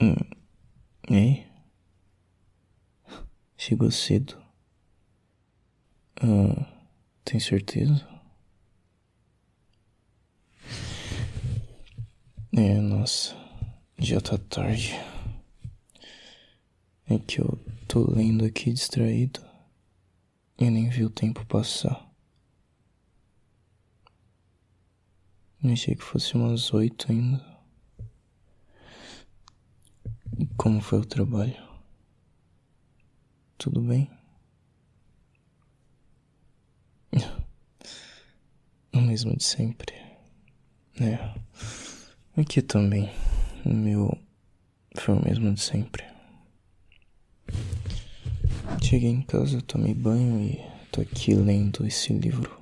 Hum. Ei? Chegou cedo. Ah, tem certeza? É, nossa, já tá tarde. É que eu tô lendo aqui distraído e nem vi o tempo passar. Achei que fosse umas oito ainda. E como foi o trabalho? Tudo bem? O mesmo de sempre. É. Aqui também. O meu foi o mesmo de sempre. Cheguei em casa, tomei banho e tô aqui lendo esse livro.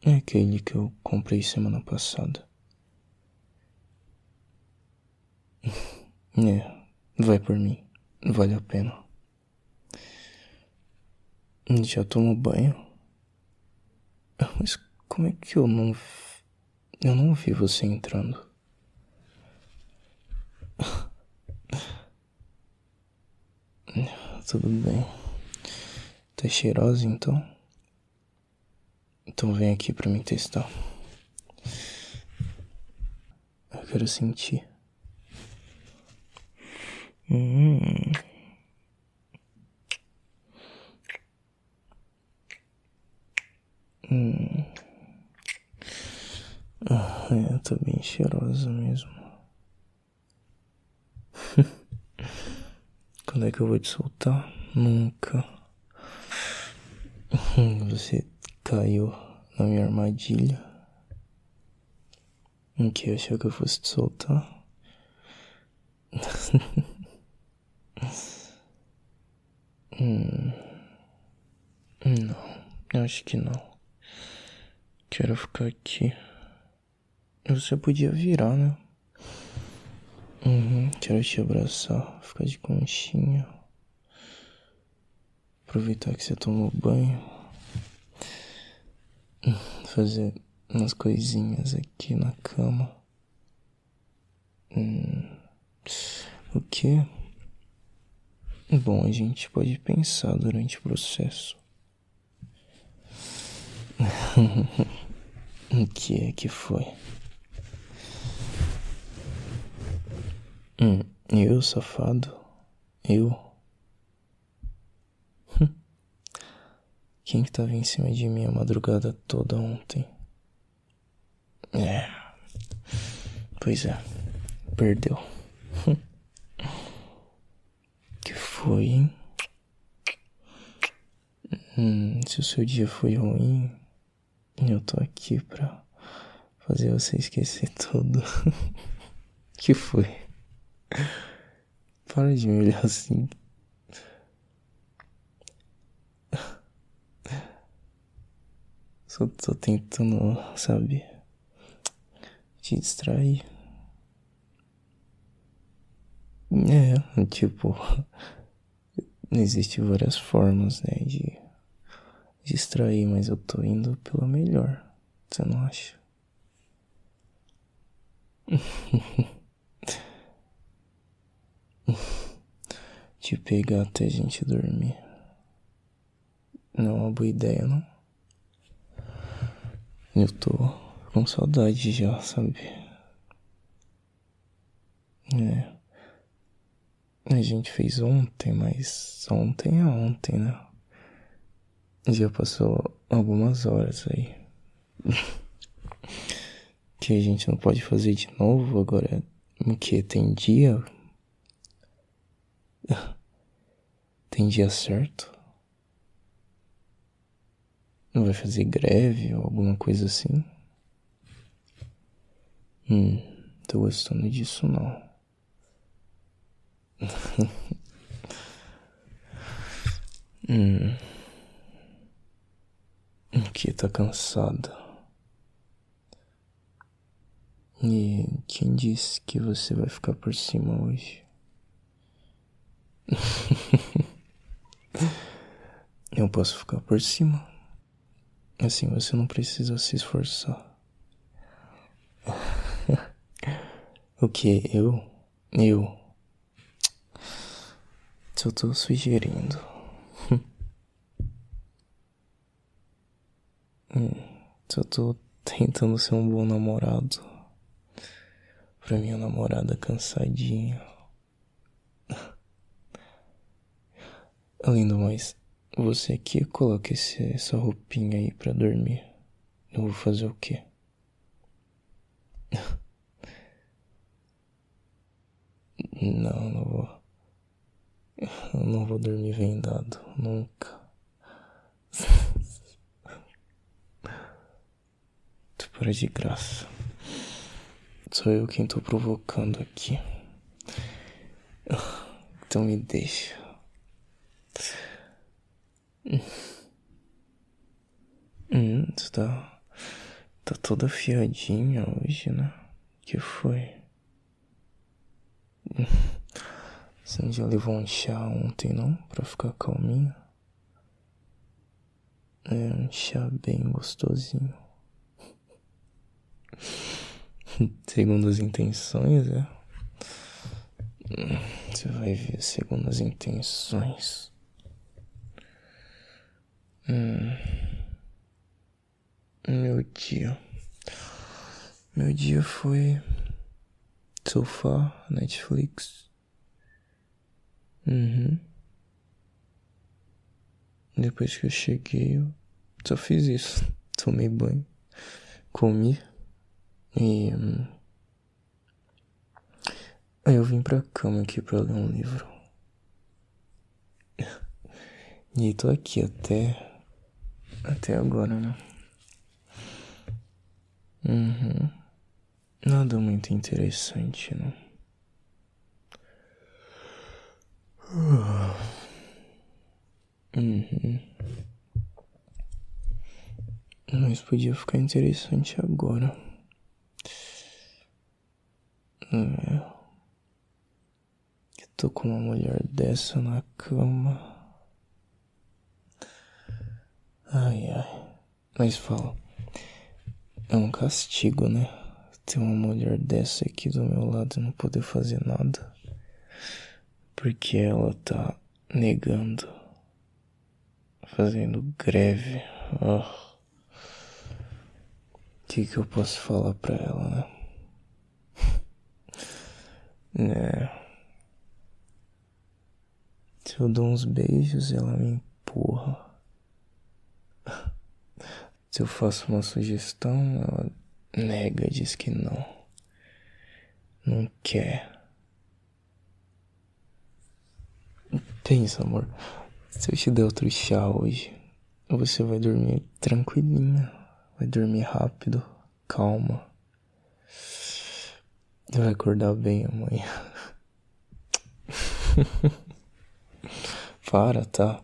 É aquele que eu comprei semana passada. É, vai por mim. Vale a pena. Já tomou banho? Mas como é que eu não. Eu não vi você entrando? Tudo bem. Tá cheirosa então? Então vem aqui pra me testar. Eu quero sentir. Hum. Hum. Ah, é, tá bem cheirosa mesmo. Quando é que eu vou te soltar? Nunca. Você caiu na minha armadilha. Em que achou que eu fosse te soltar? hum. Não, acho que não. Quero ficar aqui. Você podia virar, né? Uhum, quero te abraçar, ficar de conchinha. Aproveitar que você tomou banho. Fazer umas coisinhas aqui na cama. Hum, o que? Bom, a gente pode pensar durante o processo. o que é que foi? Hum, eu, safado? Eu? Hum. Quem que tava em cima de mim a madrugada toda ontem? É. Pois é. Perdeu. Hum. Que foi? Hum, se o seu dia foi ruim, eu tô aqui pra fazer você esquecer tudo. que foi? Para de me olhar assim. Só tô tentando, sabe, te distrair. É, tipo, existem várias formas, né, de distrair, mas eu tô indo pela melhor, você não acha? Te pegar até a gente dormir. Não é uma boa ideia, não? Eu tô com saudade já, sabe? É. A gente fez ontem, mas ontem é ontem, né? Já passou algumas horas aí. que a gente não pode fazer de novo agora. O que? Tem dia Tem dia certo? Não vai fazer greve ou alguma coisa assim? Hum, tô gostando disso não. Hum. Que tá cansada. E quem disse que você vai ficar por cima hoje? Eu posso ficar por cima. Assim você não precisa se esforçar. o que? Eu? Eu. Só tô sugerindo. Hum, só tô tentando ser um bom namorado. Pra minha namorada cansadinha. Além do mais, você aqui coloca esse, essa roupinha aí pra dormir. Eu vou fazer o quê? Não, não vou. Eu não vou dormir vendado, nunca. Tu para de graça. Sou eu quem tô provocando aqui. Então me deixa. Hum, tu tá. Tá toda fiadinha hoje, né? Que foi? Você já levou um chá ontem, não? Pra ficar calminho? É um chá bem gostosinho. Segundo as intenções, é? Você vai ver segundo as intenções. Hum. Meu dia. Meu dia foi sofá, Netflix. Uhum. Depois que eu cheguei, eu só fiz isso. Tomei banho, comi e. Hum, aí eu vim pra cama aqui pra ler um livro. E tô aqui até. Até agora, né? Uhum. Nada muito interessante, não. Uhum. Mas podia ficar interessante agora. É. Eu tô com uma mulher dessa na cama. Ai, ai. Mas fala. É um castigo, né? Ter uma mulher dessa aqui do meu lado e não poder fazer nada. Porque ela tá negando. Fazendo greve. O oh. que que eu posso falar pra ela, né? É. Se eu dou uns beijos, ela me empurra. Se eu faço uma sugestão, ela nega, diz que não. Não quer. Pensa, amor. Se eu te der outro chá hoje, você vai dormir tranquilinha. Vai dormir rápido, calma. Vai acordar bem amanhã. Para, tá?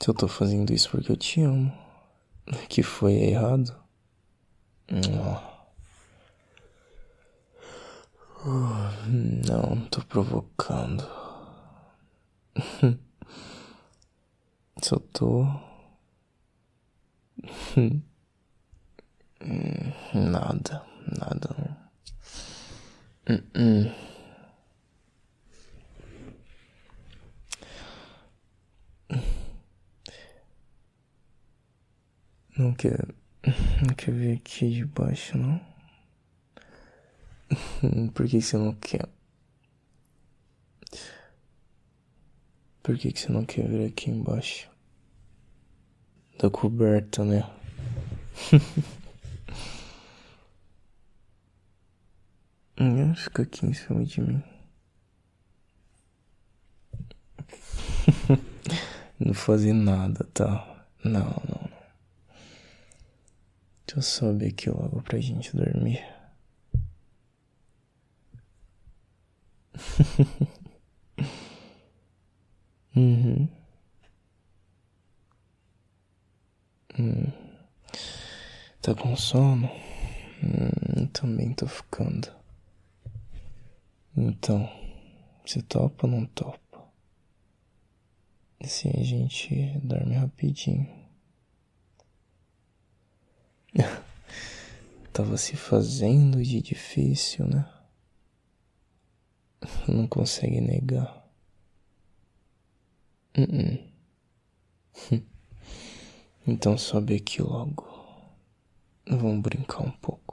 Se eu tô fazendo isso porque eu te amo que foi errado? Não, tô provocando. Só tô. Nada, nada. Uh -uh. Não quer. Não quer ver aqui de baixo, não? Por que você não quer? Por que você não quer ver aqui embaixo? Da coberta, né? Fica aqui em cima de mim. não fazer nada, tá? Não, não. Deixa eu subir aqui logo pra gente dormir. uhum. Hum. Tá com sono? Hum, também tô ficando. Então, você topa ou não topa? Assim a gente dorme rapidinho. Tava se fazendo de difícil, né? não consegue negar. Uh -uh. Então sobe aqui logo. Vamos brincar um pouco.